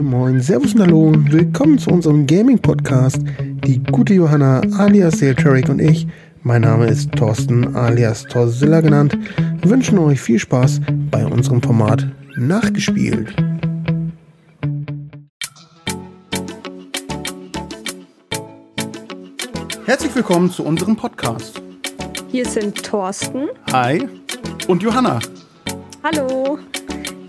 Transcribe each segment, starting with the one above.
Moin Moin, Servus und Hallo willkommen zu unserem Gaming-Podcast. Die gute Johanna alias Seeltrek und ich, mein Name ist Thorsten alias Torzilla genannt, wünschen euch viel Spaß bei unserem Format Nachgespielt. Herzlich willkommen zu unserem Podcast. Hier sind Thorsten. Hi. Und Johanna. Hallo.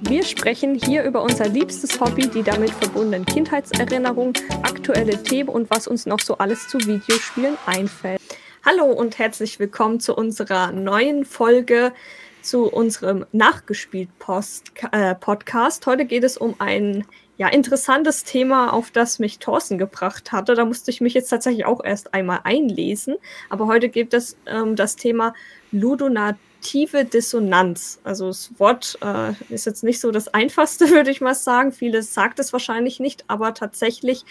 Wir sprechen hier über unser liebstes Hobby, die damit verbundenen Kindheitserinnerungen, aktuelle Themen und was uns noch so alles zu Videospielen einfällt. Hallo und herzlich willkommen zu unserer neuen Folge zu unserem Nachgespielt-Podcast. Heute geht es um ein ja, interessantes Thema, auf das mich Thorsten gebracht hatte. Da musste ich mich jetzt tatsächlich auch erst einmal einlesen. Aber heute geht es ähm, das Thema Ludonat kognitive Dissonanz. Also das Wort äh, ist jetzt nicht so das einfachste, würde ich mal sagen. Vieles sagt es wahrscheinlich nicht, aber tatsächlich,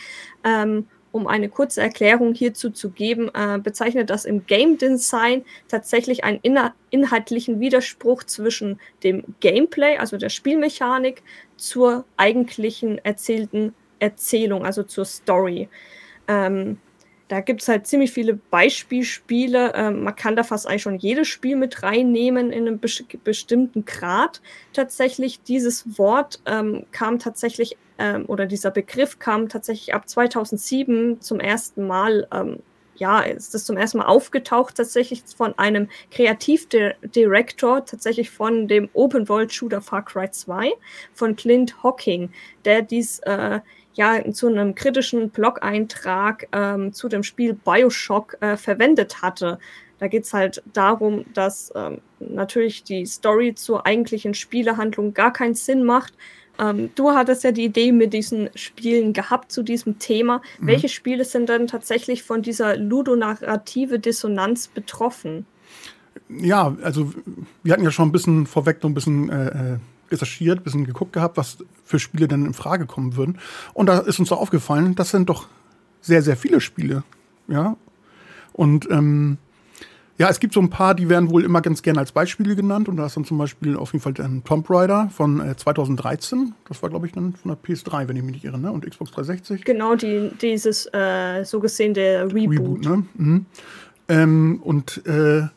ähm, um eine kurze Erklärung hierzu zu geben, äh, bezeichnet das im Game Design tatsächlich einen inhaltlichen Widerspruch zwischen dem Gameplay, also der Spielmechanik, zur eigentlichen erzählten Erzählung, also zur Story. Ähm, da gibt es halt ziemlich viele Beispielspiele. Ähm, man kann da fast eigentlich schon jedes Spiel mit reinnehmen in einem be bestimmten Grad. Tatsächlich, dieses Wort ähm, kam tatsächlich, ähm, oder dieser Begriff kam tatsächlich ab 2007 zum ersten Mal ähm, ja, ist das zum ersten Mal aufgetaucht, tatsächlich von einem Kreativdirektor, tatsächlich von dem Open World Shooter Far Cry 2, von Clint Hocking, der dies äh, ja zu einem kritischen Blog-Eintrag ähm, zu dem Spiel Bioshock äh, verwendet hatte. Da geht es halt darum, dass ähm, natürlich die Story zur eigentlichen Spielehandlung gar keinen Sinn macht. Ähm, du hattest ja die Idee mit diesen Spielen gehabt zu diesem Thema. Mhm. Welche Spiele sind denn tatsächlich von dieser ludonarrative Dissonanz betroffen? Ja, also wir hatten ja schon ein bisschen vorweg so ein bisschen äh, äh recherchiert, ein bisschen geguckt gehabt, was für Spiele denn in Frage kommen würden. Und da ist uns so aufgefallen, das sind doch sehr, sehr viele Spiele. Ja. Und ähm, ja, es gibt so ein paar, die werden wohl immer ganz gerne als Beispiele genannt. Und da ist dann zum Beispiel auf jeden Fall ein Tomb Raider von äh, 2013. Das war, glaube ich, dann von der PS3, wenn ich mich nicht irre, ne? Und Xbox 360. Genau, die, dieses äh, so gesehen der Reboot. Reboot ne? Mhm. Ähm, und äh, ja,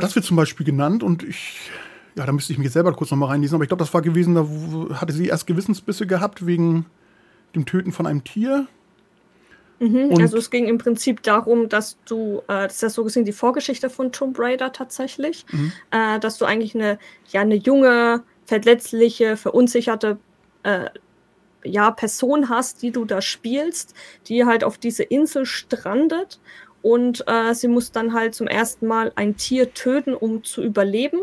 das wird zum Beispiel genannt. Und ich ja, da müsste ich mich jetzt selber kurz nochmal reinlesen, aber ich glaube, das war gewesen, da hatte sie erst Gewissensbisse gehabt wegen dem Töten von einem Tier. Mhm, also es ging im Prinzip darum, dass du, äh, das ist ja so gesehen die Vorgeschichte von Tomb Raider tatsächlich, mhm. äh, dass du eigentlich eine, ja, eine junge, verletzliche, verunsicherte äh, ja, Person hast, die du da spielst, die halt auf diese Insel strandet und äh, sie muss dann halt zum ersten Mal ein Tier töten, um zu überleben.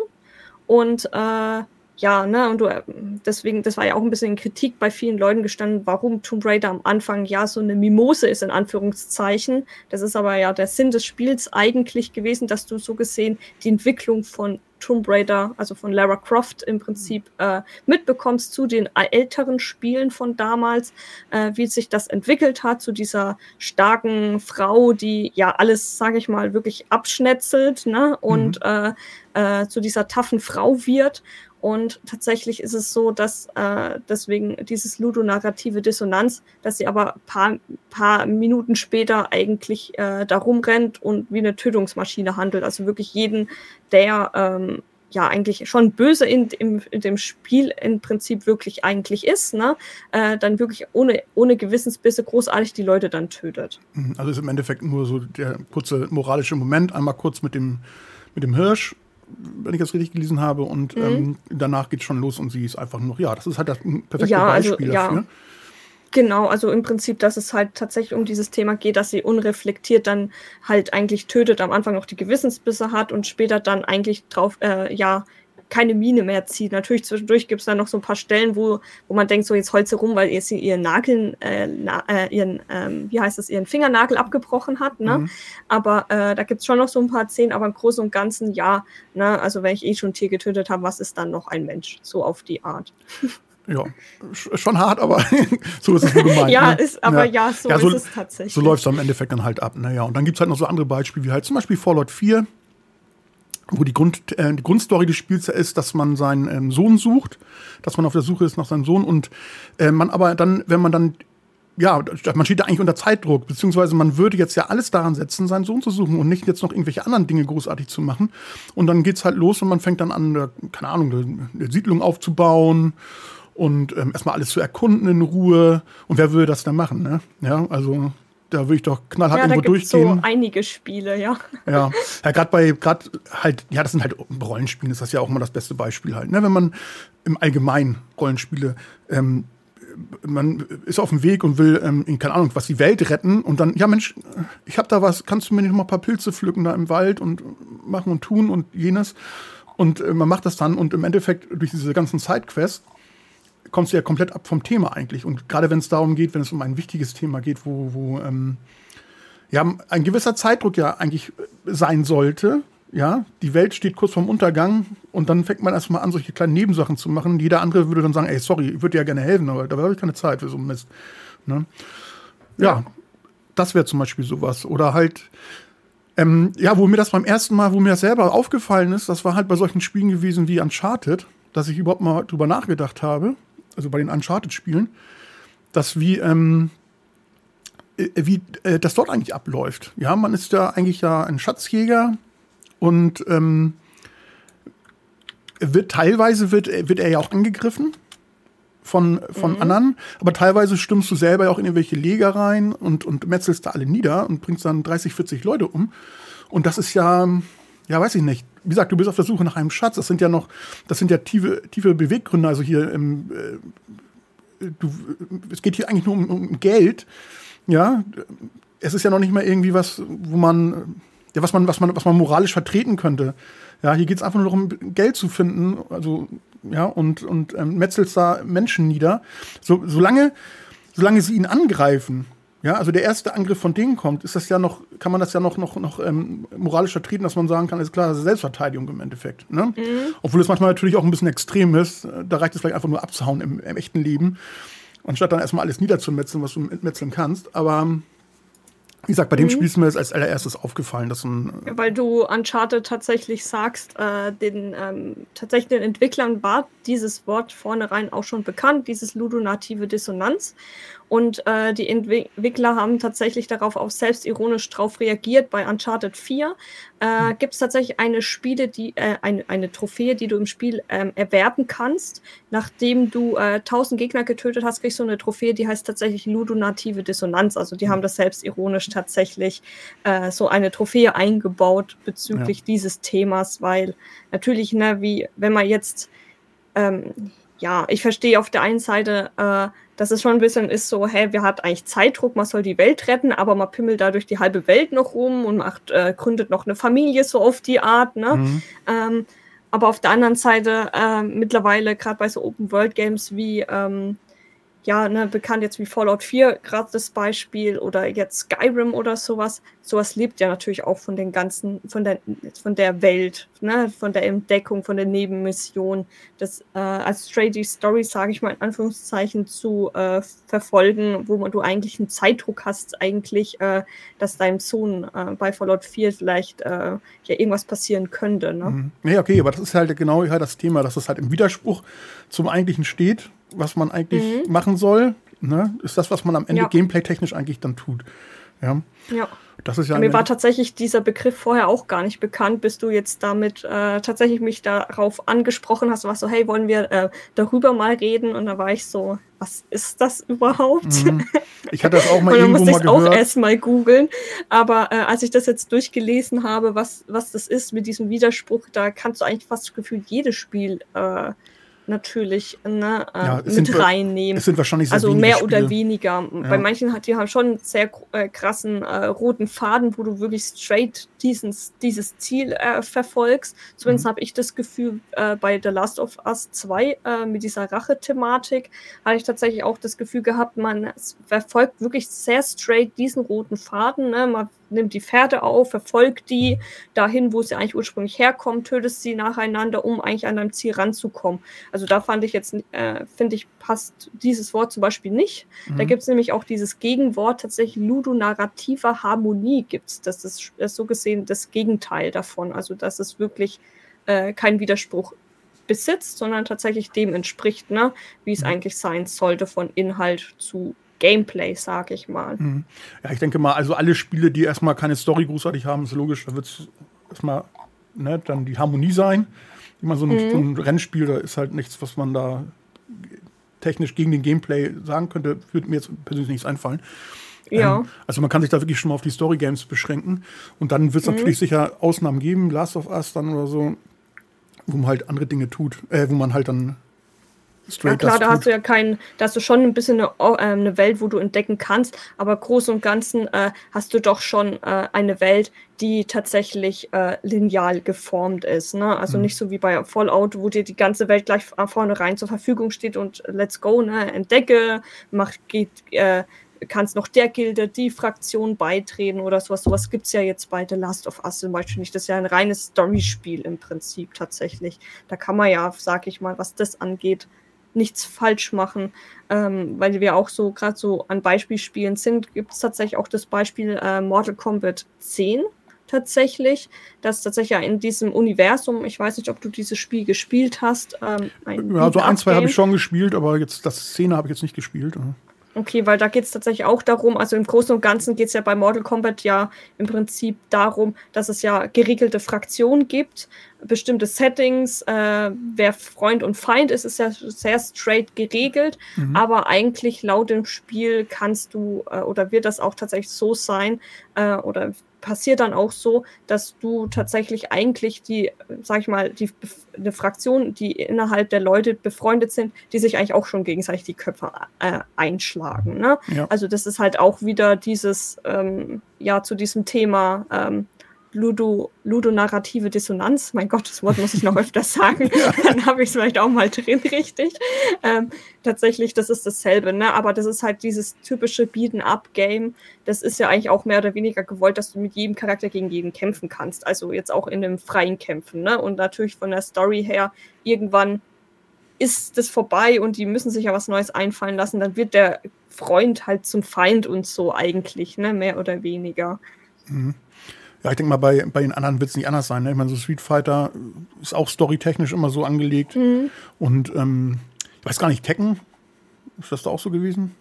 Und äh, ja, ne, und du, äh, deswegen, das war ja auch ein bisschen Kritik bei vielen Leuten gestanden, warum Tomb Raider am Anfang ja so eine Mimose ist, in Anführungszeichen. Das ist aber ja der Sinn des Spiels eigentlich gewesen, dass du so gesehen die Entwicklung von Tomb Raider, also von Lara Croft im Prinzip äh, mitbekommst zu den älteren Spielen von damals, äh, wie sich das entwickelt hat zu dieser starken Frau, die ja alles, sage ich mal, wirklich abschnetzelt ne? und mhm. äh, äh, zu dieser taffen Frau wird. Und tatsächlich ist es so, dass äh, deswegen dieses ludonarrative Dissonanz, dass sie aber paar, paar Minuten später eigentlich äh, da rumrennt und wie eine Tötungsmaschine handelt. Also wirklich jeden, der ähm, ja eigentlich schon böse in, in, in, dem Spiel im Prinzip wirklich eigentlich ist, ne? Äh, dann wirklich ohne, ohne Gewissensbisse großartig die Leute dann tötet. Mhm, also ist im Endeffekt nur so der kurze moralische Moment, einmal kurz mit dem, mit dem Hirsch wenn ich das richtig gelesen habe. Und mhm. ähm, danach geht es schon los und sie ist einfach nur, ja, das ist halt das perfekte ja, also, Beispiel also, dafür. Ja. Genau, also im Prinzip, dass es halt tatsächlich um dieses Thema geht, dass sie unreflektiert dann halt eigentlich tötet, am Anfang noch die Gewissensbisse hat und später dann eigentlich drauf, äh, ja, keine Mine mehr zieht. Natürlich zwischendurch gibt es dann noch so ein paar Stellen, wo, wo man denkt, so jetzt holst du rum, weil ihr sie ihren Nagel, äh, na, äh, ihren, ähm, wie heißt das, ihren Fingernagel abgebrochen hat. Ne? Mhm. Aber äh, da gibt es schon noch so ein paar Szenen, aber im Großen und Ganzen ja. Ne? Also wenn ich eh schon ein Tier getötet habe, was ist dann noch ein Mensch? So auf die Art. Ja, schon hart, aber so ist es nur gemeint. ja, ne? ist, aber ja, ja so, ja, so, ist es tatsächlich. So läuft es am Endeffekt dann halt ab. Naja, und dann gibt es halt noch so andere Beispiele, wie halt zum Beispiel Fallout 4 wo die, Grund, äh, die Grundstory des Spiels ist, dass man seinen ähm, Sohn sucht, dass man auf der Suche ist nach seinem Sohn und äh, man aber dann, wenn man dann ja, man steht da eigentlich unter Zeitdruck, beziehungsweise man würde jetzt ja alles daran setzen, seinen Sohn zu suchen und nicht jetzt noch irgendwelche anderen Dinge großartig zu machen. Und dann geht's halt los und man fängt dann an, keine Ahnung, eine Siedlung aufzubauen und ähm, erstmal alles zu erkunden in Ruhe. Und wer würde das denn machen, ne? Ja, also da würde ich doch knallhart ja, irgendwo da durchgehen. so einige Spiele, ja. Ja, ja gerade bei, gerade halt, ja, das sind halt Rollenspiele, ist das ja auch immer das beste Beispiel halt. Ne? Wenn man im Allgemeinen Rollenspiele ähm, man ist auf dem Weg und will, ähm, keine Ahnung, was die Welt retten und dann, ja Mensch, ich habe da was, kannst du mir nicht noch mal ein paar Pilze pflücken da im Wald und machen und tun und jenes. Und äh, man macht das dann und im Endeffekt durch diese ganzen Sidequests kommst du ja komplett ab vom Thema eigentlich. Und gerade wenn es darum geht, wenn es um ein wichtiges Thema geht, wo, wo ähm, ja, ein gewisser Zeitdruck ja eigentlich sein sollte, ja, die Welt steht kurz vorm Untergang und dann fängt man erstmal an, solche kleinen Nebensachen zu machen. Jeder andere würde dann sagen, ey, sorry, ich würde dir ja gerne helfen, aber da habe ich keine Zeit für so einen Mist. Ne? Ja, ja, das wäre zum Beispiel sowas. Oder halt, ähm, ja, wo mir das beim ersten Mal, wo mir das selber aufgefallen ist, das war halt bei solchen Spielen gewesen wie Uncharted, dass ich überhaupt mal drüber nachgedacht habe, also bei den Uncharted-Spielen, dass wie, ähm, äh, wie äh, das dort eigentlich abläuft. Ja, man ist ja eigentlich ja ein Schatzjäger, und ähm, wird teilweise wird, wird er ja auch angegriffen von, von mhm. anderen, aber teilweise stimmst du selber ja auch in irgendwelche Leger rein und, und metzelst da alle nieder und bringst dann 30, 40 Leute um. Und das ist ja, ja, weiß ich nicht. Wie gesagt, du bist auf der Suche nach einem Schatz. Das sind ja noch, das sind ja tiefe, tiefe Beweggründe. Also hier, ähm, äh, du, es geht hier eigentlich nur um, um Geld. Ja, es ist ja noch nicht mal irgendwie was, wo man ja, was man, was man, was man moralisch vertreten könnte. Ja, hier geht es einfach nur darum, Geld zu finden, also ja, und, und ähm, metzelst da Menschen nieder. So, solange, solange sie ihn angreifen, ja, also der erste Angriff von denen kommt, ist das ja noch, kann man das ja noch, noch, noch ähm, moralisch vertreten, dass man sagen kann, ist klar, das ist Selbstverteidigung im Endeffekt. Ne? Mhm. Obwohl es manchmal natürlich auch ein bisschen extrem ist. Da reicht es vielleicht einfach nur abzuhauen im, im echten Leben, anstatt dann erstmal alles niederzumetzeln, was du metzeln kannst. Aber wie gesagt, bei dem mhm. Spiel ist mir das als allererstes aufgefallen, dass ein. Weil du Uncharted tatsächlich sagst, äh, den ähm, tatsächlich den Entwicklern war dieses Wort vornherein auch schon bekannt, dieses ludonative Dissonanz. Und äh, die Entwickler haben tatsächlich darauf auch selbstironisch drauf reagiert. Bei Uncharted 4 äh, hm. gibt es tatsächlich eine Spiele, die äh, eine, eine Trophäe, die du im Spiel ähm, erwerben kannst. Nachdem du äh, 1000 Gegner getötet hast, kriegst du eine Trophäe, die heißt tatsächlich ludonative Dissonanz. Also die hm. haben das selbstironisch tatsächlich äh, so eine Trophäe eingebaut bezüglich ja. dieses Themas, weil natürlich, ne, wie wenn man jetzt ähm, ja, ich verstehe auf der einen Seite, äh, dass es schon ein bisschen ist so, hey, wir hat eigentlich Zeitdruck, man soll die Welt retten, aber man pimmelt dadurch die halbe Welt noch rum und macht, äh, gründet noch eine Familie so auf die Art, ne? Mhm. Ähm, aber auf der anderen Seite äh, mittlerweile, gerade bei so Open-World-Games wie ähm, ja, ne, bekannt jetzt wie Fallout 4, gerade das Beispiel, oder jetzt Skyrim oder sowas. Sowas lebt ja natürlich auch von den ganzen, von der, von der Welt, ne, von der Entdeckung, von der Nebenmission, das äh, als Strategy Story, sage ich mal in Anführungszeichen, zu äh, verfolgen, wo man, du eigentlich einen Zeitdruck hast, eigentlich, äh, dass deinem Sohn äh, bei Fallout 4 vielleicht äh, ja irgendwas passieren könnte. Ne? Mhm. Nee, okay, aber das ist halt genau halt das Thema, dass es halt im Widerspruch zum Eigentlichen steht was man eigentlich mhm. machen soll. Ne? Ist das, was man am Ende ja. gameplay-technisch eigentlich dann tut. Ja. ja. Das ist ja Mir war tatsächlich dieser Begriff vorher auch gar nicht bekannt, bis du jetzt damit äh, tatsächlich mich darauf angesprochen hast. Warst so, hey, wollen wir äh, darüber mal reden? Und da war ich so, was ist das überhaupt? Mhm. Ich hatte das auch mal irgendwo mal gehört. auch erst mal googeln. Aber äh, als ich das jetzt durchgelesen habe, was, was das ist mit diesem Widerspruch, da kannst du eigentlich fast gefühlt jedes Spiel äh, natürlich ne, äh, ja, mit sind, reinnehmen. Es sind wahrscheinlich Also mehr Spiele. oder weniger. Ja. Bei manchen hat die haben schon einen sehr äh, krassen äh, roten Faden, wo du wirklich straight diesen, dieses Ziel äh, verfolgst. Zumindest mhm. habe ich das Gefühl, äh, bei The Last of Us 2 äh, mit dieser Rache-Thematik, habe ich tatsächlich auch das Gefühl gehabt, man verfolgt wirklich sehr straight diesen roten Faden. Ne? Man nimmt die Pferde auf, verfolgt die dahin, wo sie eigentlich ursprünglich herkommen, tötet sie nacheinander, um eigentlich an deinem Ziel ranzukommen. Also da fand ich jetzt, äh, finde ich, passt dieses Wort zum Beispiel nicht. Mhm. Da gibt es nämlich auch dieses Gegenwort, tatsächlich ludonarrative Harmonie gibt es. Das ist, ist so gesehen das Gegenteil davon. Also dass es wirklich äh, kein Widerspruch besitzt, sondern tatsächlich dem entspricht, ne, wie es mhm. eigentlich sein sollte von Inhalt zu Gameplay, sag ich mal. Mhm. Ja, ich denke mal, also alle Spiele, die erstmal keine Story großartig haben, ist logisch, da wird es erstmal ne, dann die Harmonie sein. Immer so ein, mhm. so ein Rennspiel, da ist halt nichts, was man da technisch gegen den Gameplay sagen könnte, würde mir jetzt persönlich nichts einfallen. Ja. Ähm, also man kann sich da wirklich schon mal auf die Story Games beschränken. Und dann wird es mhm. natürlich sicher Ausnahmen geben, Last of Us dann oder so, wo man halt andere Dinge tut, äh, wo man halt dann straight Ja klar, da hast du ja keinen, da hast du schon ein bisschen eine, äh, eine Welt, wo du entdecken kannst, aber groß und ganzen äh, hast du doch schon äh, eine Welt, die tatsächlich äh, lineal geformt ist. Ne? Also mhm. nicht so wie bei Fallout, wo dir die ganze Welt gleich vorne rein zur Verfügung steht und let's go, ne? entdecke, mach, geht, äh, kannst noch der Gilde, die Fraktion beitreten oder sowas. Sowas gibt es ja jetzt bei The Last of Us zum Beispiel nicht. Das ist ja ein reines Storyspiel im Prinzip tatsächlich. Da kann man ja, sag ich mal, was das angeht, nichts falsch machen, ähm, weil wir auch so gerade so an Beispielspielen sind, gibt es tatsächlich auch das Beispiel äh, Mortal Kombat 10 tatsächlich, das tatsächlich ja in diesem Universum, ich weiß nicht, ob du dieses Spiel gespielt hast. Ähm, ja, so ein, zwei habe ich schon gespielt, aber jetzt das Szene habe ich jetzt nicht gespielt. Okay, weil da geht es tatsächlich auch darum, also im Großen und Ganzen geht es ja bei Mortal Kombat ja im Prinzip darum, dass es ja geregelte Fraktionen gibt, bestimmte Settings, äh, wer Freund und Feind ist, ist ja sehr straight geregelt, mhm. aber eigentlich laut dem Spiel kannst du äh, oder wird das auch tatsächlich so sein äh, oder passiert dann auch so, dass du tatsächlich eigentlich die, sag ich mal, die eine Fraktion, die innerhalb der Leute befreundet sind, die sich eigentlich auch schon gegenseitig die Köpfe äh, einschlagen. Ne? Ja. Also das ist halt auch wieder dieses, ähm, ja, zu diesem Thema ähm, Ludo, ludonarrative Dissonanz. Mein Gott, das Wort muss ich noch öfter sagen. Dann habe ich es vielleicht auch mal drin, richtig. Ähm, tatsächlich, das ist dasselbe, ne? Aber das ist halt dieses typische Beaten-up-Game. Das ist ja eigentlich auch mehr oder weniger gewollt, dass du mit jedem Charakter gegen jeden kämpfen kannst. Also jetzt auch in einem freien Kämpfen, ne? Und natürlich von der Story her, irgendwann ist das vorbei und die müssen sich ja was Neues einfallen lassen. Dann wird der Freund halt zum Feind und so eigentlich, ne? Mehr oder weniger. Mhm. Ja, ich denke mal, bei, bei den anderen wird es nicht anders sein. Ne? Ich meine, so Street Fighter ist auch storytechnisch immer so angelegt. Mhm. Und ähm, ich weiß gar nicht, Tekken, ist das da auch so gewesen?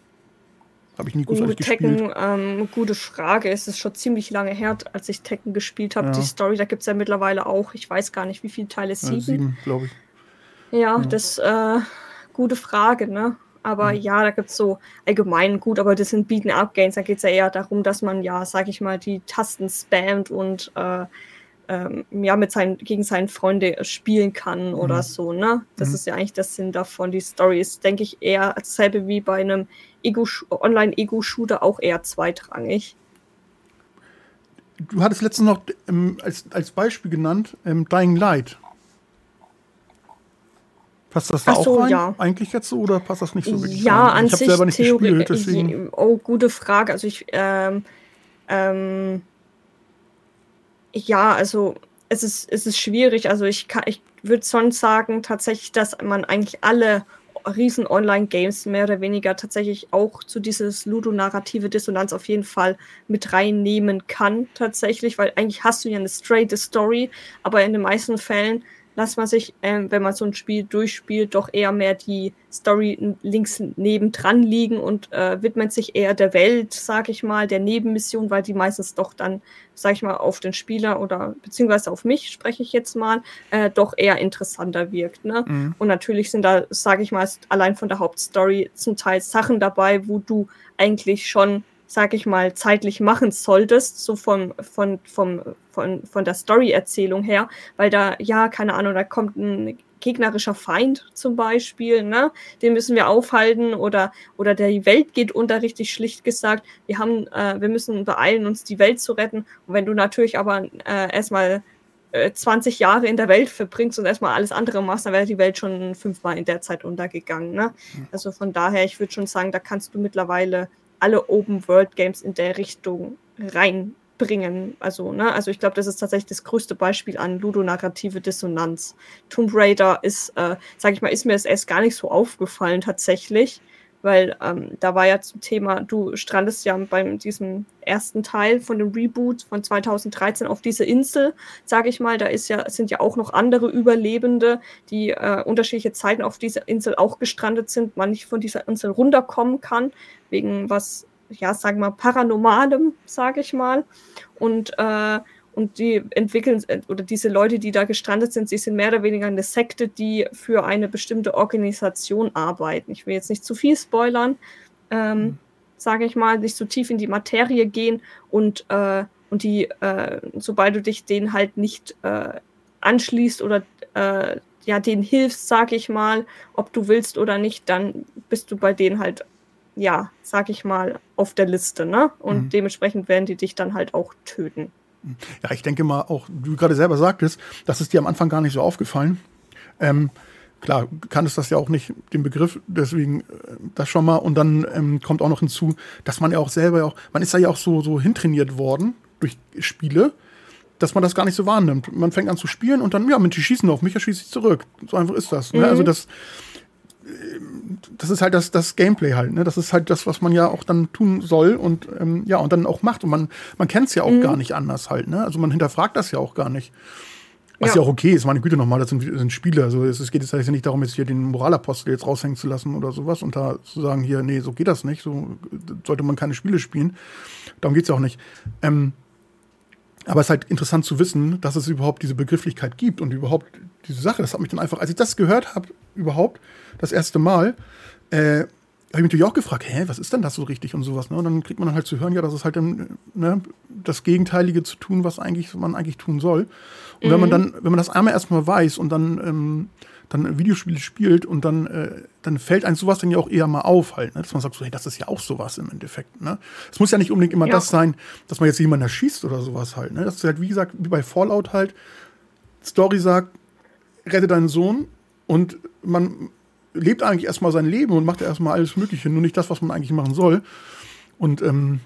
Habe ich nie großartig uh, Tekken, gespielt. Ähm, gute Frage. Es ist schon ziemlich lange her, als ich Tekken gespielt habe. Ja. Die Story, da gibt es ja mittlerweile auch, ich weiß gar nicht, wie viele Teile, sieben? Ja, sieben, glaube ich. Ja, ja. das äh, gute Frage, ne? Aber mhm. ja, da gibt es so allgemein gut, aber das sind Beaten-Up-Games. Da geht es ja eher darum, dass man ja, sag ich mal, die Tasten spammt und äh, ähm, ja, mit seinen, gegen seine Freunde spielen kann oder mhm. so, ne? Das mhm. ist ja eigentlich das Sinn davon. Die Story ist, denke ich, eher dasselbe wie bei einem Ego Online-Ego-Shooter auch eher zweitrangig. Du hattest letztens noch ähm, als, als Beispiel genannt ähm, Dying Light. Passt das da so, auch rein? Ja. Eigentlich jetzt so oder passt das nicht so wirklich? Ja, rein? an ich sich selber nicht gespielt, deswegen. Oh, gute Frage. Also ich ähm, ähm, ja, also es ist, es ist schwierig. Also ich ich würde sonst sagen tatsächlich, dass man eigentlich alle riesen Online-Games mehr oder weniger tatsächlich auch zu dieses ludonarrative Dissonanz auf jeden Fall mit reinnehmen kann, tatsächlich, weil eigentlich hast du ja eine straight Story, aber in den meisten Fällen lässt man sich, ähm, wenn man so ein Spiel durchspielt, doch eher mehr die Story links nebendran liegen und äh, widmet sich eher der Welt, sag ich mal, der Nebenmission, weil die meistens doch dann, sag ich mal, auf den Spieler oder beziehungsweise auf mich, spreche ich jetzt mal, äh, doch eher interessanter wirkt. Ne? Mhm. Und natürlich sind da, sag ich mal, allein von der Hauptstory zum Teil Sachen dabei, wo du eigentlich schon sag ich mal, zeitlich machen solltest, so vom, von, vom, von, von der Story-Erzählung her, weil da, ja, keine Ahnung, da kommt ein gegnerischer Feind zum Beispiel, ne? Den müssen wir aufhalten oder, oder der Welt geht unter, richtig schlicht gesagt. Wir haben, äh, wir müssen beeilen, uns die Welt zu retten. Und wenn du natürlich aber äh, erstmal 20 äh, Jahre in der Welt verbringst und erstmal alles andere machst, dann wäre die Welt schon fünfmal in der Zeit untergegangen. Ne? Also von daher, ich würde schon sagen, da kannst du mittlerweile alle Open-World-Games in der Richtung rein bringen. Also, ne, also ich glaube, das ist tatsächlich das größte Beispiel an ludonarrative Dissonanz. Tomb Raider ist, äh, sag ich mal, ist mir das erst gar nicht so aufgefallen tatsächlich weil ähm, da war ja zum Thema, du strandest ja beim diesem ersten Teil von dem Reboot von 2013 auf diese Insel, sage ich mal. Da ist ja, sind ja auch noch andere Überlebende, die äh, unterschiedliche Zeiten auf dieser Insel auch gestrandet sind, man nicht von dieser Insel runterkommen kann, wegen was, ja, sagen wir mal, Paranormalem, sage ich mal. Und äh, und die entwickeln, äh, oder diese Leute, die da gestrandet sind, sie sind mehr oder weniger eine Sekte, die für eine bestimmte Organisation arbeiten. Ich will jetzt nicht zu viel spoilern, ähm, mhm. sage ich mal, nicht zu so tief in die Materie gehen und, äh, und die, äh, sobald du dich denen halt nicht äh, anschließt oder äh, ja, denen hilfst, sage ich mal, ob du willst oder nicht, dann bist du bei denen halt, ja, sag ich mal, auf der Liste, ne? Und mhm. dementsprechend werden die dich dann halt auch töten. Ja, ich denke mal, auch du gerade selber sagtest, das ist dir am Anfang gar nicht so aufgefallen. Ähm, klar, kanntest das ja auch nicht, den Begriff, deswegen äh, das schon mal. Und dann ähm, kommt auch noch hinzu, dass man ja auch selber auch, man ist ja auch so, so hintrainiert worden durch Spiele, dass man das gar nicht so wahrnimmt. Man fängt an zu spielen und dann, ja, Mensch, die schießen auf mich, ja schieße ich zurück. So einfach ist das. Ne? Mhm. Also das, das ist halt das, das Gameplay halt, ne? Das ist halt das, was man ja auch dann tun soll und ähm, ja, und dann auch macht. Und man, man kennt es ja auch mhm. gar nicht anders halt, ne? Also man hinterfragt das ja auch gar nicht. Was ja, ja auch okay ist, meine Güte nochmal, das sind, das sind Spiele. Also es, geht jetzt ja nicht darum, jetzt hier den Moralapostel jetzt raushängen zu lassen oder sowas und da zu sagen, hier, nee, so geht das nicht, so sollte man keine Spiele spielen. Darum geht es ja auch nicht. Ähm, aber es ist halt interessant zu wissen, dass es überhaupt diese Begrifflichkeit gibt und überhaupt diese Sache. Das hat mich dann einfach, als ich das gehört habe, überhaupt, das erste Mal, äh, habe ich mich natürlich auch gefragt, hä, was ist denn das so richtig und sowas. Ne? Und dann kriegt man dann halt zu hören, ja, das ist halt dann, ne, das Gegenteilige zu tun, was eigentlich, was man eigentlich tun soll. Und mhm. wenn man mhm. dann, wenn man das einmal erstmal weiß und dann, ähm, dann Videospiele spielt und dann, äh, dann fällt einem sowas dann ja auch eher mal auf halt, ne? dass man sagt so, hey, das ist ja auch sowas im Endeffekt. Ne? Es muss ja nicht unbedingt immer ja. das sein, dass man jetzt jemanden erschießt oder sowas halt. Ne? Das ist halt, wie gesagt, wie bei Fallout halt, Story sagt, rette deinen Sohn und man lebt eigentlich erstmal sein Leben und macht erstmal alles Mögliche, nur nicht das, was man eigentlich machen soll. Und ähm,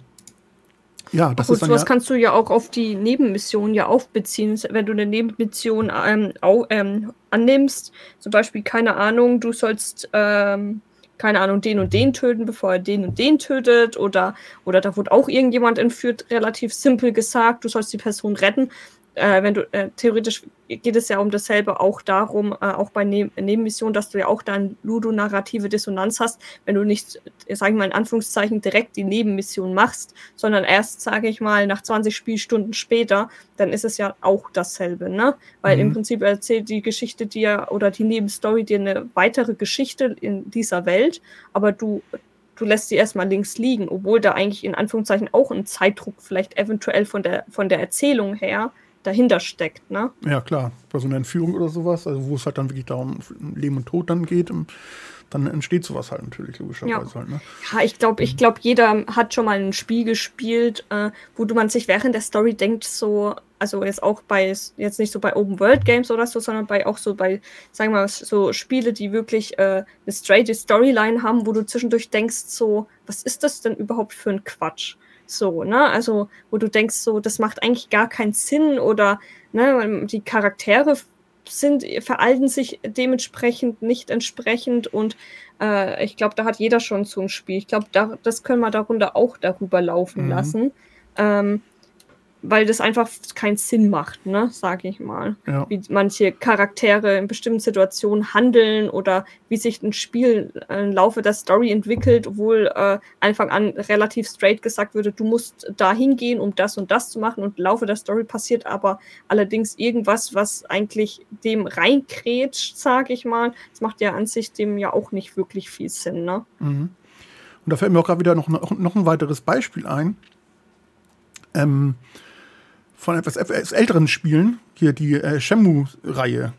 ja, das Gut, ist dann sowas ja kannst du ja auch auf die Nebenmission ja aufbeziehen. Wenn du eine Nebenmission ähm, au, ähm, annimmst, zum Beispiel, keine Ahnung, du sollst, ähm, keine Ahnung, den und den töten, bevor er den und den tötet, oder, oder da wurde auch irgendjemand entführt, relativ simpel gesagt, du sollst die Person retten, äh, wenn du äh, theoretisch geht es ja um dasselbe auch darum, äh, auch bei ne Nebenmissionen, dass du ja auch dann ludonarrative Dissonanz hast, wenn du nicht, sage ich mal in Anführungszeichen, direkt die Nebenmission machst, sondern erst, sage ich mal, nach 20 Spielstunden später, dann ist es ja auch dasselbe, ne? Weil mhm. im Prinzip erzählt die Geschichte dir oder die Nebenstory dir eine weitere Geschichte in dieser Welt, aber du du lässt sie erstmal links liegen, obwohl da eigentlich in Anführungszeichen auch ein Zeitdruck vielleicht eventuell von der, von der Erzählung her dahinter steckt, ne? Ja, klar. Bei so einer Entführung oder sowas, also wo es halt dann wirklich darum Leben und Tod dann geht, dann entsteht sowas halt natürlich logischerweise ja. halt, ne? Ja, ich glaube, ich glaube, jeder hat schon mal ein Spiel gespielt, äh, wo du man sich während der Story denkt, so, also jetzt auch bei, jetzt nicht so bei Open World Games oder so, sondern bei auch so bei, sagen wir mal, so Spiele, die wirklich äh, eine straight Storyline haben, wo du zwischendurch denkst, so, was ist das denn überhaupt für ein Quatsch? So, ne? Also, wo du denkst, so, das macht eigentlich gar keinen Sinn oder ne, die Charaktere sind, veralten sich dementsprechend nicht entsprechend und äh, ich glaube, da hat jeder schon so ein Spiel. Ich glaube, da, das können wir darunter auch darüber laufen mhm. lassen. Ähm, weil das einfach keinen Sinn macht, ne, sage ich mal. Ja. Wie manche Charaktere in bestimmten Situationen handeln oder wie sich ein Spiel im Laufe der Story entwickelt, obwohl äh, Anfang an relativ straight gesagt würde, du musst da hingehen, um das und das zu machen und im Laufe der Story passiert aber allerdings irgendwas, was eigentlich dem reinkrätscht, sage ich mal. Das macht ja an sich dem ja auch nicht wirklich viel Sinn, ne? Mhm. Und da fällt mir auch gerade wieder noch, noch ein weiteres Beispiel ein. Ähm, von etwas älteren Spielen, hier die äh, Shenmue-Reihe,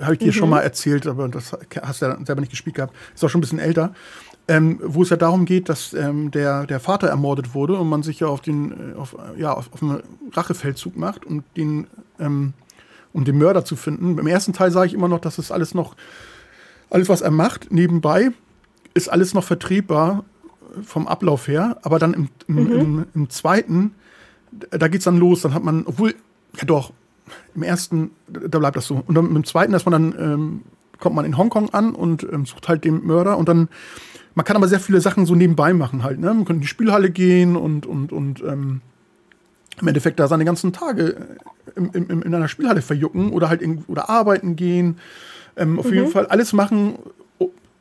habe ich dir mhm. schon mal erzählt, aber das hast du ja selber nicht gespielt gehabt, ist auch schon ein bisschen älter, ähm, wo es ja darum geht, dass ähm, der, der Vater ermordet wurde und man sich ja auf den, äh, auf, ja, auf, auf einen Rachefeldzug macht, um den, ähm, um den Mörder zu finden. Im ersten Teil sage ich immer noch, dass es alles noch, alles was er macht, nebenbei, ist alles noch vertretbar vom Ablauf her, aber dann im, im, mhm. im, im zweiten da geht's dann los. Dann hat man, obwohl, ja doch, im ersten, da bleibt das so. Und dann im zweiten, dass man dann, ähm, kommt man in Hongkong an und ähm, sucht halt den Mörder und dann, man kann aber sehr viele Sachen so nebenbei machen halt, ne? Man kann in die Spielhalle gehen und, und, und, ähm, im Endeffekt da seine ganzen Tage äh, im, im, in einer Spielhalle verjucken oder halt in, oder arbeiten gehen. Ähm, auf mhm. jeden Fall alles machen,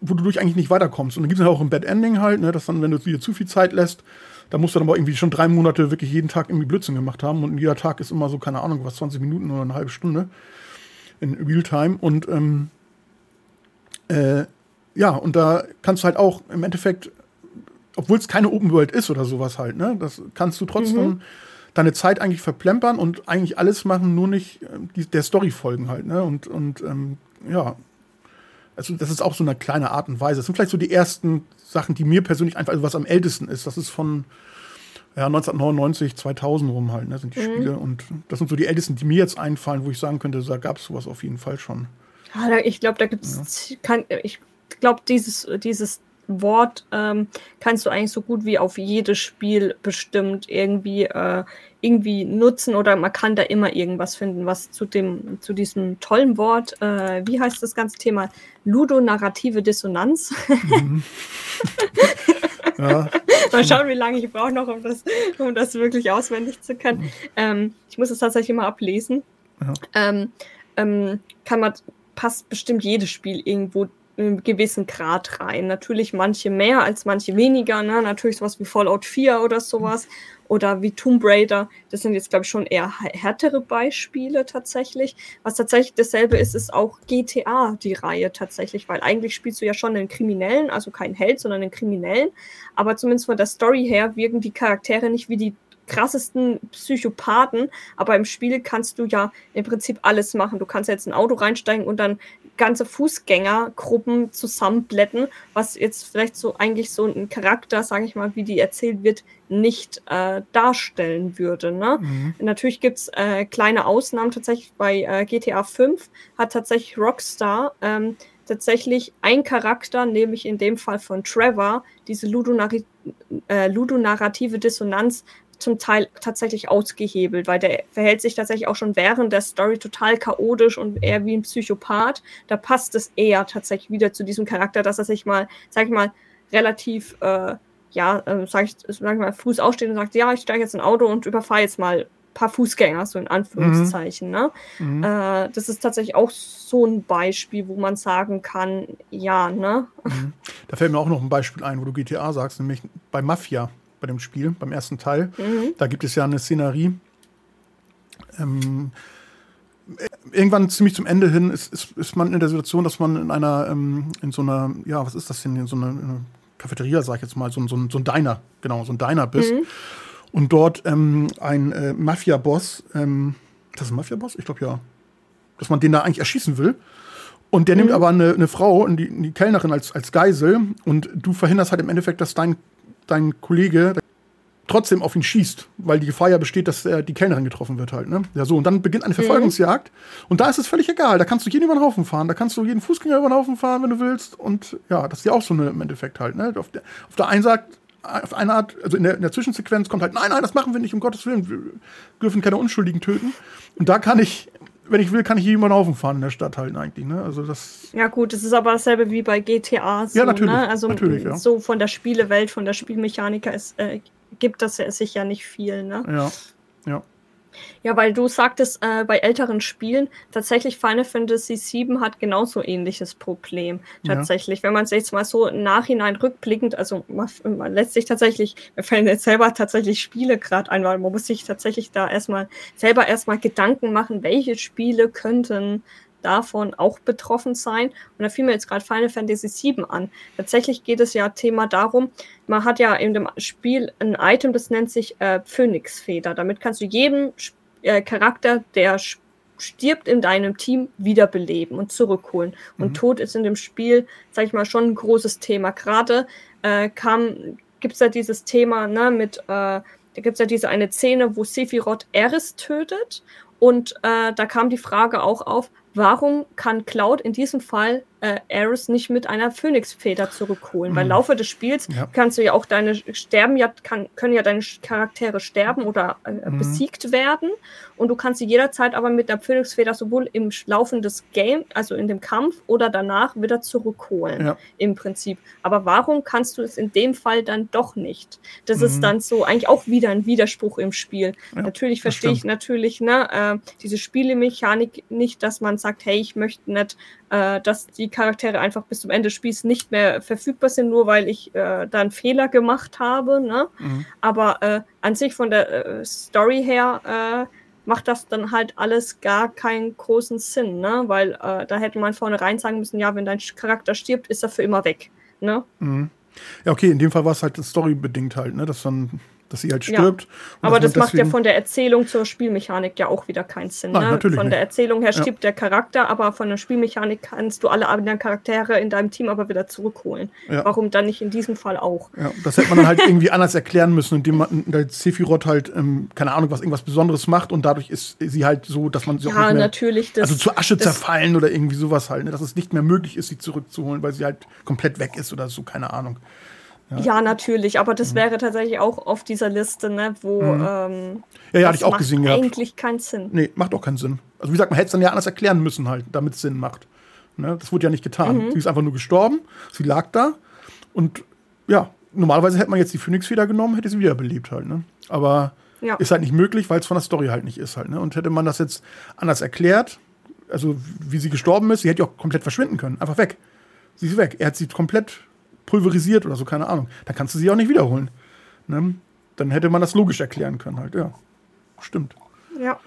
wo du durch eigentlich nicht weiterkommst. Und dann gibt es ja auch ein Bad Ending halt, ne, dass dann, wenn du dir zu viel Zeit lässt, da musst du dann aber irgendwie schon drei Monate wirklich jeden Tag irgendwie Blödsinn gemacht haben. Und jeder Tag ist immer so, keine Ahnung, was, 20 Minuten oder eine halbe Stunde in Realtime. Und ähm, äh, ja, und da kannst du halt auch im Endeffekt, obwohl es keine Open World ist oder sowas halt, ne, das kannst du trotzdem mhm. deine Zeit eigentlich verplempern und eigentlich alles machen, nur nicht äh, die, der Story folgen halt, ne? Und, und ähm, ja, also das ist auch so eine kleine Art und Weise. Das sind vielleicht so die ersten Sachen, die mir persönlich einfach, also was am ältesten ist. Das ist von ja, 1999, 2000 rum halt, ne, sind die mhm. Spiele. Und das sind so die ältesten, die mir jetzt einfallen, wo ich sagen könnte, da gab es sowas auf jeden Fall schon. Ja, ich glaube, da gibt es, ja. ich glaube, dieses, dieses Wort ähm, kannst du eigentlich so gut wie auf jedes Spiel bestimmt irgendwie, äh, irgendwie nutzen oder man kann da immer irgendwas finden, was zu dem, zu diesem tollen Wort, äh, wie heißt das ganze Thema? Ludonarrative Dissonanz. Mhm. ja. Mal schauen, wie lange ich brauche noch, um das, um das wirklich auswendig zu können. Ähm, ich muss es tatsächlich mal ablesen. Ja. Ähm, ähm, kann man, passt bestimmt jedes Spiel irgendwo einem gewissen Grad rein. Natürlich manche mehr als manche weniger. Ne? Natürlich sowas wie Fallout 4 oder sowas. Oder wie Tomb Raider. Das sind jetzt, glaube ich, schon eher härtere Beispiele tatsächlich. Was tatsächlich dasselbe ist, ist auch GTA, die Reihe tatsächlich. Weil eigentlich spielst du ja schon einen Kriminellen, also keinen Held, sondern einen Kriminellen. Aber zumindest von der Story her wirken die Charaktere nicht wie die krassesten Psychopathen, aber im Spiel kannst du ja im Prinzip alles machen. Du kannst jetzt ein Auto reinsteigen und dann ganze Fußgängergruppen zusammenblätten, was jetzt vielleicht so eigentlich so ein Charakter, sage ich mal, wie die erzählt wird, nicht äh, darstellen würde. Ne? Mhm. Natürlich gibt es äh, kleine Ausnahmen. Tatsächlich bei äh, GTA 5 hat tatsächlich Rockstar ähm, tatsächlich ein Charakter, nämlich in dem Fall von Trevor, diese ludonarri äh, ludonarrative Dissonanz zum Teil tatsächlich ausgehebelt, weil der verhält sich tatsächlich auch schon während der Story total chaotisch und eher wie ein Psychopath. Da passt es eher tatsächlich wieder zu diesem Charakter, dass er sich mal, sag ich mal, relativ, äh, ja, äh, sag, ich, sag ich mal, Fuß aufsteht und sagt, ja, ich steige jetzt in ein Auto und überfahre jetzt mal ein paar Fußgänger, so in Anführungszeichen. Mhm. Ne? Mhm. Äh, das ist tatsächlich auch so ein Beispiel, wo man sagen kann, ja, ne? Mhm. Da fällt mir auch noch ein Beispiel ein, wo du GTA sagst, nämlich bei Mafia bei dem Spiel, beim ersten Teil. Mhm. Da gibt es ja eine Szenerie. Ähm, irgendwann ziemlich zum Ende hin ist, ist, ist man in der Situation, dass man in einer, ähm, in so einer, ja, was ist das denn, in so einer, einer Cafeteria, sag ich jetzt mal, so, so, so ein Diner, genau, so ein Diner bist. Mhm. Und dort ähm, ein äh, Mafia-Boss, ähm, das ist ein Mafia-Boss? Ich glaube ja. Dass man den da eigentlich erschießen will. Und der mhm. nimmt aber eine, eine Frau, die, die Kellnerin als, als Geisel und du verhinderst halt im Endeffekt, dass dein dein Kollege trotzdem auf ihn schießt, weil die Gefahr ja besteht, dass er die Kellnerin getroffen wird halt. Ne? Ja, so. Und dann beginnt eine mhm. Verfolgungsjagd. Mhm. Und da ist es völlig egal. Da kannst du jeden über den Haufen fahren. Da kannst du jeden Fußgänger über den Haufen fahren, wenn du willst. Und ja, das ist ja auch so eine im Endeffekt halt. Ne? Auf, der, auf der einen Seite, auf eine Art, also in der, in der Zwischensequenz kommt halt, nein, nein, das machen wir nicht, um Gottes Willen. Wir dürfen keine Unschuldigen töten. Und da kann ich wenn ich will, kann ich hier über den Haufen fahren in der Stadt halt eigentlich. Ne? Also das ja gut, das ist aber dasselbe wie bei GTA. So, ja, natürlich. Ne? Also natürlich, ja. so von der Spielewelt, von der Spielmechaniker ist, äh, gibt das sich ja nicht viel. Ne? Ja, ja. Ja, weil du sagtest, äh, bei älteren Spielen, tatsächlich Final Fantasy VII hat genauso ähnliches Problem. Tatsächlich, ja. wenn man es jetzt mal so im Nachhinein rückblickend, also man, man lässt sich tatsächlich, wir fallen jetzt selber tatsächlich Spiele gerade ein, weil man muss sich tatsächlich da erstmal selber erstmal Gedanken machen, welche Spiele könnten davon auch betroffen sein. Und da fiel mir jetzt gerade Final Fantasy VII an. Tatsächlich geht es ja Thema darum, man hat ja in dem Spiel ein Item, das nennt sich äh, Phönixfeder. Damit kannst du jeden äh, Charakter, der stirbt in deinem Team, wiederbeleben und zurückholen. Und mhm. Tod ist in dem Spiel, sag ich mal, schon ein großes Thema. Gerade äh, kam, gibt es ja dieses Thema ne, mit, äh, da gibt es ja diese eine Szene, wo Sephiroth Eris tötet. Und äh, da kam die Frage auch auf, warum kann Cloud in diesem Fall äh, Aerys nicht mit einer Phönixfeder zurückholen. Mhm. Weil im Laufe des Spiels Ja. kannst du ja auch deine sterben ja, kann, können ja deine Charaktere sterben oder äh, Mhm. besiegt werden. Und du kannst sie jederzeit aber mit der Phönixfeder sowohl im Laufen des Game, also in dem Kampf oder danach wieder zurückholen. Ja. Im Prinzip. Aber warum kannst du es in dem Fall dann doch nicht? Das Mhm. ist dann so eigentlich auch wieder ein Widerspruch im Spiel. Ja, natürlich verstehe ich natürlich ne, äh, diese Spielemechanik nicht, dass man sagt, hey, ich möchte nicht, äh, dass die Charaktere einfach bis zum Ende des Spiels nicht mehr verfügbar sind, nur weil ich äh, da einen Fehler gemacht habe. Ne? Mhm. Aber äh, an sich von der äh, Story her äh, macht das dann halt alles gar keinen großen Sinn, ne? Weil äh, da hätte man vornherein sagen müssen, ja, wenn dein Charakter stirbt, ist er für immer weg. Ne? Mhm. Ja, okay, in dem Fall war es halt storybedingt halt, ne? Dass dann, dass sie halt Ja. stirbt. und Aber das macht ja von der Erzählung zur Spielmechanik ja auch wieder keinen Sinn. Nein, ne? natürlich Von der nicht. Erzählung her Ja. stirbt der Charakter, aber von der Spielmechanik kannst du alle anderen Charaktere in deinem Team aber wieder zurückholen. Ja. Warum dann nicht in diesem Fall auch? Ja, das hätte man dann halt irgendwie anders erklären müssen, indem man der Sephiroth halt, ähm, keine Ahnung, was irgendwas Besonderes macht und dadurch ist sie halt so, dass man sie auch Ja, nicht mehr, natürlich. Das, also zu Asche zerfallen oder irgendwie sowas halt, ne? dass es nicht mehr möglich ist, sie zurückzuholen, weil sie halt komplett weg ist oder so, keine Ahnung. Ja, natürlich, aber Mhm. das wäre tatsächlich auch auf dieser Liste, ne, wo ähm, Ja, ja, hatte ich auch gesehen gehabt. eigentlich keinen Sinn. Nee, macht auch keinen Sinn. Also wie gesagt, man hätte es dann ja anders erklären müssen halt, damit es Sinn macht. Ne? Das wurde ja nicht getan. Mhm. Sie ist einfach nur gestorben, sie lag da und ja, normalerweise hätte man jetzt die Phönixfeder genommen, hätte sie wiederbelebt halt. Ne? Aber Ja. ist halt nicht möglich, weil es von der Story halt nicht ist halt. Ne? Und hätte man das jetzt anders erklärt, also wie sie gestorben ist, sie hätte ja auch komplett verschwinden können, einfach weg. Sie ist weg. Er hat sie komplett pulverisiert oder so, keine Ahnung. Dann kannst du sie auch nicht wiederholen. Ne? Dann hätte man das logisch erklären können halt, ja. Stimmt. Ja.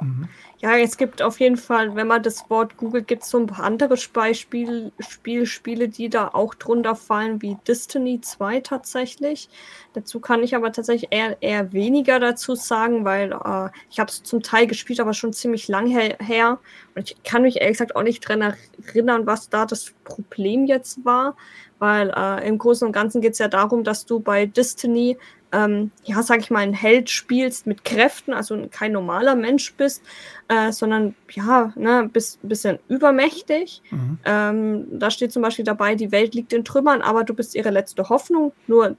Mhm. Ja, es gibt auf jeden Fall, wenn man das Wort googelt, gibt es so ein paar andere Beispiel, Spiel, die da auch drunter fallen, wie Destiny 2 tatsächlich. Dazu kann ich aber tatsächlich eher, eher weniger dazu sagen, weil äh, ich habe es zum Teil gespielt, aber schon ziemlich lang her, her. Und ich kann mich ehrlich gesagt auch nicht dran erinnern, was da das Problem jetzt war. Weil äh, im Großen und Ganzen geht es ja darum, dass du bei Destiny ähm, ja, sag ich mal, ein Held spielst mit Kräften, also kein normaler Mensch bist, äh, sondern ja, ne, bist ein bisschen übermächtig. Mhm. Ähm, da steht zum Beispiel dabei, die Welt liegt in Trümmern, aber du bist ihre letzte Hoffnung. Nur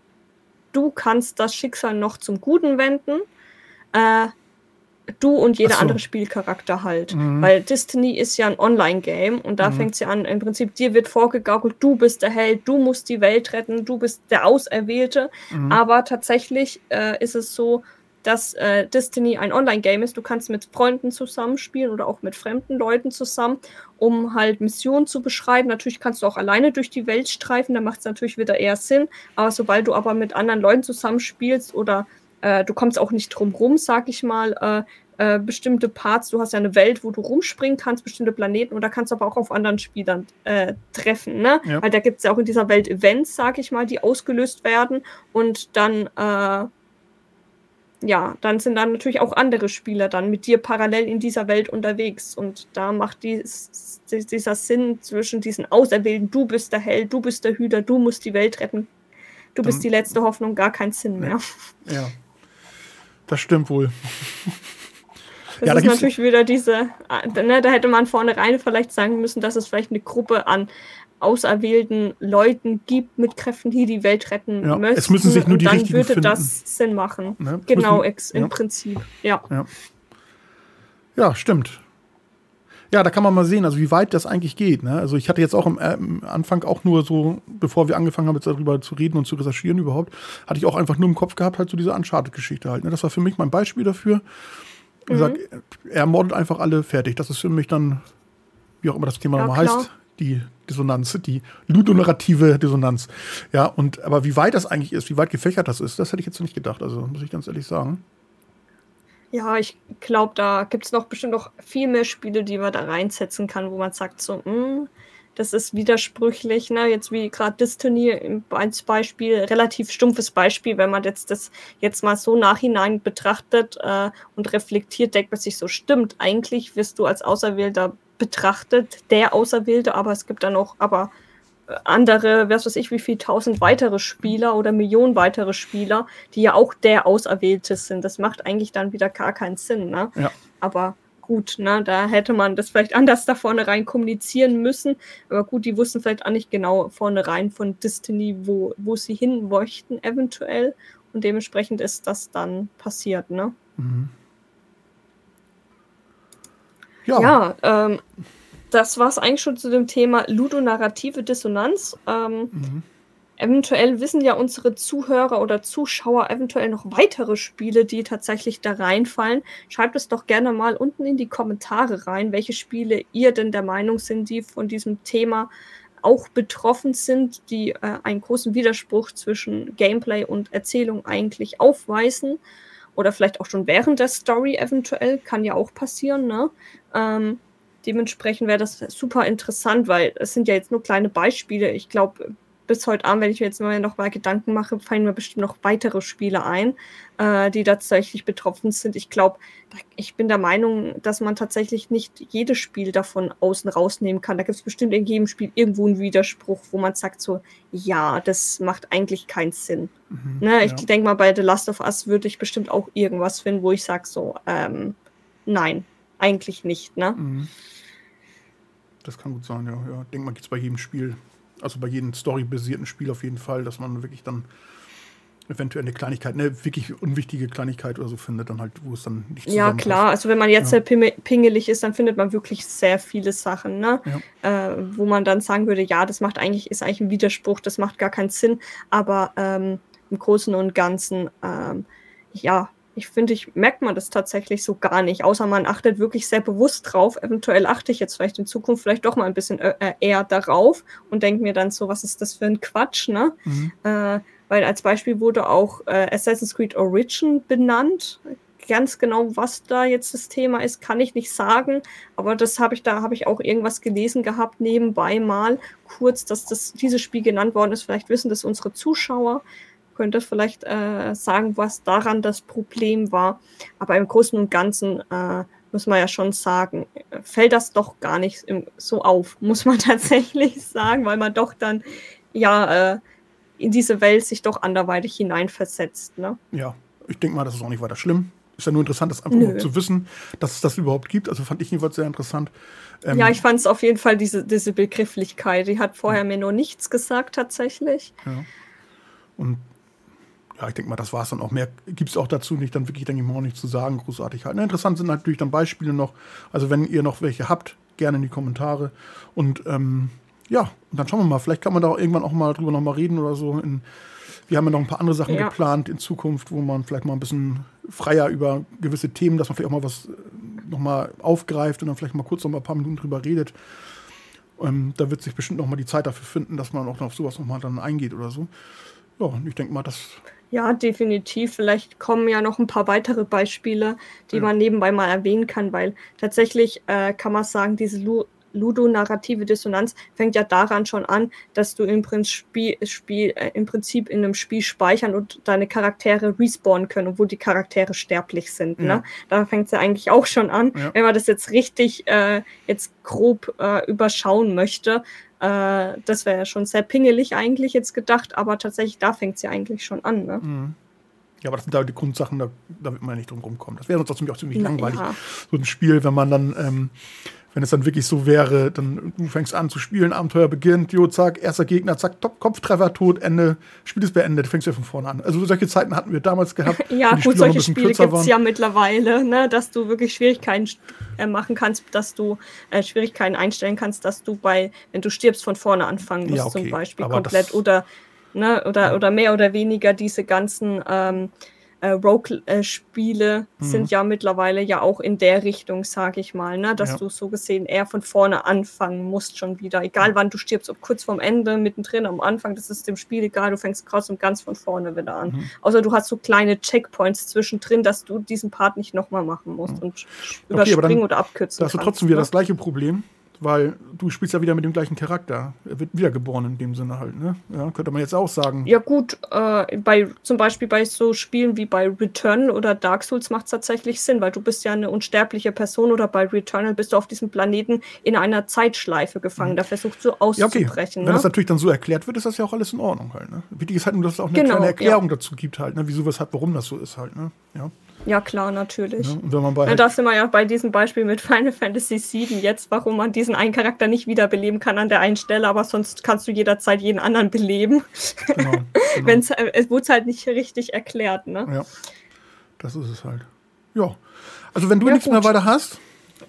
du kannst das Schicksal noch zum Guten wenden. Äh, du und jeder so. andere Spielcharakter halt. Mhm. Weil Destiny ist ja ein Online-Game und da Mhm. fängt sie an, im Prinzip, dir wird vorgegaukelt, du bist der Held, du musst die Welt retten, du bist der Auserwählte. Mhm. Aber tatsächlich äh, ist es so, dass äh, Destiny ein Online-Game ist. Du kannst mit Freunden zusammenspielen oder auch mit fremden Leuten zusammen, um halt Missionen zu beschreiben. Natürlich kannst du auch alleine durch die Welt streifen, da macht es natürlich wieder eher Sinn. Aber sobald du aber mit anderen Leuten zusammenspielst oder äh, du kommst auch nicht drum rum, sag ich mal, äh, äh, bestimmte Parts, du hast ja eine Welt, wo du rumspringen kannst, bestimmte Planeten und da kannst du aber auch auf anderen Spielern äh, treffen, ne? Ja. Weil da gibt es ja auch in dieser Welt Events, sag ich mal, die ausgelöst werden und dann äh, ja, dann sind dann natürlich auch andere Spieler dann mit dir parallel in dieser Welt unterwegs. Und da macht dies, dieser Sinn zwischen diesen Auserwählten, du bist der Held, du bist der Hüter, du musst die Welt retten, du Dann- bist die letzte Hoffnung, gar keinen Sinn mehr. Ja. Das stimmt wohl. Das Ja, da ist gibt's- natürlich wieder diese, äh, ne, da hätte man vornherein vielleicht sagen müssen, dass es vielleicht eine Gruppe an auserwählten Leuten gibt mit Kräften, die die Welt retten Ja, möchten. es müssen sich nur die dann würde finden. das Sinn machen. Ne? Genau, müssen- ex, im ja. Prinzip. Ja. Ja, stimmt. Ja, da kann man mal sehen, also wie weit das eigentlich geht. Ne? Also ich hatte jetzt auch am, äh, Anfang auch nur so, bevor wir angefangen haben, jetzt darüber zu reden und zu recherchieren überhaupt, hatte ich auch einfach nur im Kopf gehabt, halt so diese Uncharted-Geschichte halt. Ne? Das war für mich mein Beispiel dafür. Wie gesagt, er mordet einfach alle fertig. Das ist für mich dann, wie auch immer das Thema Ja, nochmal heißt, die Dissonanz, die ludonarrative Dissonanz. Ja, und aber wie weit das eigentlich ist, wie weit gefächert das ist, das hätte ich jetzt nicht gedacht. Also muss ich ganz ehrlich sagen. Ja, ich glaube, da gibt es noch bestimmt noch viel mehr Spiele, die man da reinsetzen kann, wo man sagt, so, hm, das ist widersprüchlich, ne? Jetzt wie gerade Destiny im- als Beispiel, relativ stumpfes Beispiel, wenn man jetzt das jetzt mal so nachhinein betrachtet äh, und reflektiert, denkt man sich so, stimmt, eigentlich wirst du als Auserwählter betrachtet, der Auserwählte, aber es gibt dann auch aber andere, was weiß ich, wie viel tausend weitere Spieler oder Millionen weitere Spieler, die ja auch der Auserwählte sind. Das macht eigentlich dann wieder gar keinen Sinn, ne? Ja. Aber gut, ne, da hätte man das vielleicht anders da vorne rein kommunizieren müssen. Aber gut, die wussten vielleicht auch nicht genau vorne rein von Destiny, wo, wo sie hin möchten, eventuell. Und dementsprechend ist das dann passiert, ne? Mhm. Ja, ja ähm, das war es eigentlich schon zu dem Thema ludonarrative Dissonanz. Ähm, mhm. Eventuell wissen ja unsere Zuhörer oder Zuschauer eventuell noch weitere Spiele, die tatsächlich da reinfallen. Schreibt es doch gerne mal unten in die Kommentare rein, welche Spiele ihr denn der Meinung sind, die von diesem Thema auch betroffen sind, die äh, einen großen Widerspruch zwischen Gameplay und Erzählung eigentlich aufweisen. Oder vielleicht auch schon während der Story eventuell, kann ja auch passieren. Ne? Ähm, dementsprechend wäre das super interessant, weil es sind ja jetzt nur kleine Beispiele. Ich glaube, bis heute Abend, wenn ich mir jetzt mal noch mal Gedanken mache, fallen mir bestimmt noch weitere Spiele ein, äh, die tatsächlich betroffen sind. Ich glaube, ich bin der Meinung, dass man tatsächlich nicht jedes Spiel davon außen rausnehmen kann. Da gibt es bestimmt in jedem Spiel irgendwo einen Widerspruch, wo man sagt so, ja, das macht eigentlich keinen Sinn. Mhm, ne? Ich ja. denke mal, bei The Last of Us würde ich bestimmt auch irgendwas finden, wo ich sage so, ähm, nein, eigentlich nicht. Ne? Mhm. Das kann gut sein, ja. ja. Ich denke mal, gibt es bei jedem Spiel also bei jedem storybasierten Spiel auf jeden Fall, dass man wirklich dann eventuell eine Kleinigkeit, eine wirklich unwichtige Kleinigkeit oder so findet, dann halt, wo es dann nicht Ja, klar. Also wenn man jetzt ja. sehr pingelig ist, dann findet man wirklich sehr viele Sachen, ne? Ja. Äh, wo man dann sagen würde, ja, das macht eigentlich, ist eigentlich ein Widerspruch, das macht gar keinen Sinn. Aber ähm, im Großen und Ganzen, ähm, ja, ich finde, ich merkt man das tatsächlich so gar nicht, außer man achtet wirklich sehr bewusst drauf. Eventuell achte ich jetzt vielleicht in Zukunft vielleicht doch mal ein bisschen äh, äh eher darauf und denke mir dann so, was ist das für ein Quatsch, ne? Mhm. Äh, weil als Beispiel wurde auch äh, Assassin's Creed Origin benannt. Ganz genau, was da jetzt das Thema ist, kann ich nicht sagen. Aber das habe ich, da habe ich auch irgendwas gelesen gehabt, nebenbei mal kurz, dass das, dieses Spiel genannt worden ist. Vielleicht wissen das unsere Zuschauer könnte vielleicht äh, sagen, was daran das Problem war. Aber im Großen und Ganzen äh, muss man ja schon sagen, fällt das doch gar nicht im, so auf, muss man tatsächlich sagen, weil man doch dann ja äh, in diese Welt sich doch anderweitig hineinversetzt. Ne? Ja, ich denke mal, das ist auch nicht weiter schlimm. Ist ja nur interessant, das einfach nur zu wissen, dass es das überhaupt gibt. Also fand ich jedenfalls sehr interessant. Ähm, ja, ich fand es auf jeden Fall diese, diese Begrifflichkeit. Die hat vorher ja. mir nur nichts gesagt, tatsächlich. Ja. Und ja, ich denke mal, das war es dann auch. Mehr gibt es auch dazu nicht, dann wirklich, denke ich mal, auch nicht zu sagen, großartig halt. Na, interessant sind natürlich dann Beispiele noch. Also, wenn ihr noch welche habt, gerne in die Kommentare. Und ähm, ja, und dann schauen wir mal. Vielleicht kann man da auch irgendwann auch mal drüber noch mal reden oder so. In, wir haben ja noch ein paar andere Sachen ja. geplant in Zukunft, wo man vielleicht mal ein bisschen freier über gewisse Themen, dass man vielleicht auch mal was äh, noch mal aufgreift und dann vielleicht mal kurz noch mal ein paar Minuten drüber redet. Ähm, da wird sich bestimmt noch mal die Zeit dafür finden, dass man auch auf sowas noch mal dann eingeht oder so. Ja, und ich denke mal, das ja, definitiv. Vielleicht kommen ja noch ein paar weitere Beispiele, die ja. man nebenbei mal erwähnen kann, weil tatsächlich äh, kann man sagen, diese Lu ludonarrative Dissonanz fängt ja daran schon an, dass du im Prinzip, Spiel, äh, im Prinzip in einem Spiel speichern und deine Charaktere respawnen können, obwohl die Charaktere sterblich sind. Ne? Ja. Ne? Da fängt es ja eigentlich auch schon an. Ja. Wenn man das jetzt richtig äh, jetzt grob äh, überschauen möchte, äh, das wäre ja schon sehr pingelig eigentlich jetzt gedacht, aber tatsächlich da fängt es ja eigentlich schon an. Ne? Mhm. Ja, aber das sind da die Grundsachen, da, da wird man ja nicht drum rumkommen. Das wäre sonst auch ziemlich, Na, langweilig. Ja. So ein Spiel, wenn man dann ähm, wenn es dann wirklich so wäre, dann du fängst an zu spielen, Abenteuer beginnt, jo, zack, erster Gegner, zack, top, Kopftreffer, tot, Ende, Spiel ist beendet, fängst du ja von vorne an. Also solche Zeiten hatten wir damals gehabt. ja, gut, solche Spiele gibt es ja mittlerweile, ne, dass du wirklich Schwierigkeiten äh, machen kannst, dass du äh, Schwierigkeiten einstellen kannst, dass du bei, wenn du stirbst, von vorne anfangen musst, ja, okay. zum Beispiel komplett oder, ne, oder, ja. oder mehr oder weniger diese ganzen ähm, äh, Rogue-Spiele mhm. sind ja mittlerweile ja auch in der Richtung, sage ich mal, ne? dass ja. du so gesehen eher von vorne anfangen musst schon wieder. Egal wann du stirbst, ob kurz vorm Ende, mittendrin, am Anfang, das ist dem Spiel egal, du fängst und ganz von vorne wieder an. Mhm. Außer du hast so kleine Checkpoints zwischendrin, dass du diesen Part nicht nochmal machen musst mhm. und überspringen okay, oder abkürzen Da hast du trotzdem wieder ne? das gleiche Problem weil du spielst ja wieder mit dem gleichen Charakter. Er wird wiedergeboren in dem Sinne halt, ne? Ja, könnte man jetzt auch sagen. Ja, gut, äh, bei, zum Beispiel bei so Spielen wie bei Returnal oder Dark Souls macht es tatsächlich Sinn, weil du bist ja eine unsterbliche Person oder bei Returnal bist du auf diesem Planeten in einer Zeitschleife gefangen. Mhm. Da versuchst du auszubrechen. Ja, okay. Wenn ne? das natürlich dann so erklärt wird, ist das ja auch alles in Ordnung halt, ne? Wichtig ist halt nur, dass es auch eine genau, kleine Erklärung ja. dazu gibt halt, ne? Wieso, weshalb, warum das so ist halt, ne? Ja. Ja, klar, natürlich. Ja, und wenn man bei ja, da sind wir ja bei diesem Beispiel mit Final Fantasy VII jetzt, warum man diesen einen Charakter nicht wiederbeleben kann an der einen Stelle, aber sonst kannst du jederzeit jeden anderen beleben. Genau, genau. Wenn's, äh, es wurde halt nicht richtig erklärt, ne? Ja, das ist es halt. Ja, also wenn du ja, nichts gut. mehr weiter hast.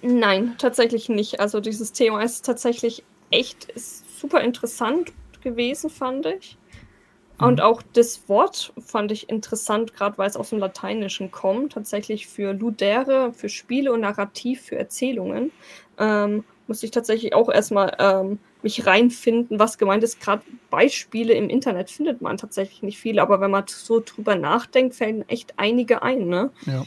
Nein, tatsächlich nicht. Also dieses Thema ist tatsächlich echt ist super interessant gewesen, fand ich. Und mhm. auch das Wort fand ich interessant, gerade weil es aus dem Lateinischen kommt, tatsächlich für Ludere, für Spiele und Narrativ, für Erzählungen. Ähm, muss ich tatsächlich auch erstmal ähm, mich reinfinden, was gemeint ist. Gerade Beispiele im Internet findet man tatsächlich nicht viele, aber wenn man so drüber nachdenkt, fällen echt einige ein. Ne? Ja.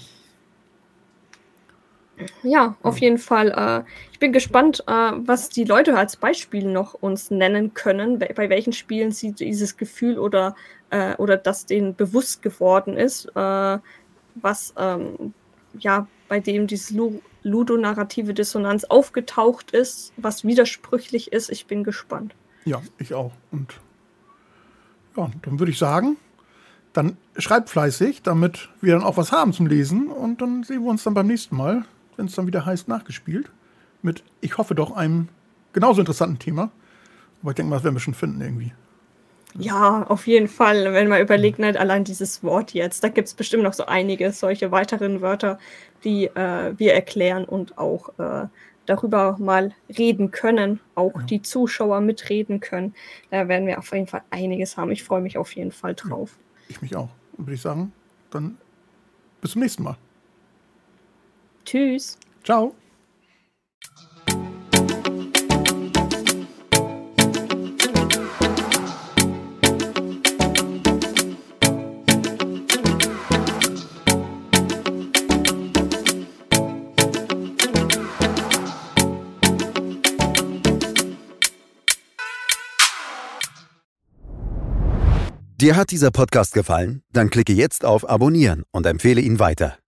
Ja, auf jeden Fall. Äh, ich bin gespannt, äh, was die Leute als Beispiel noch uns nennen können, bei, welchen Spielen sie dieses Gefühl oder, äh, oder das denen bewusst geworden ist, äh, was ähm, ja bei dem diese Lu ludonarrative Dissonanz aufgetaucht ist, was widersprüchlich ist. Ich bin gespannt. Ja, ich auch. Und ja, dann würde ich sagen, dann schreibt fleißig, damit wir dann auch was haben zum Lesen und dann sehen wir uns dann beim nächsten Mal wenn es dann wieder heißt, nachgespielt. Mit, ich hoffe doch, einem genauso interessanten Thema. Aber ich denke mal, das werden wir schon finden irgendwie. Ja, auf jeden Fall. Wenn man überlegt, nicht allein dieses Wort jetzt, da gibt es bestimmt noch so einige solche weiteren Wörter, die äh, wir erklären und auch äh, darüber mal reden können, auch ja. die Zuschauer mitreden können. Da werden wir auf jeden Fall einiges haben. Ich freue mich auf jeden Fall drauf. Ja, ich mich auch. Und würde ich sagen, dann bis zum nächsten Mal. Tschüss. Ciao. Dir hat dieser Podcast gefallen? Dann klicke jetzt auf Abonnieren und empfehle ihn weiter.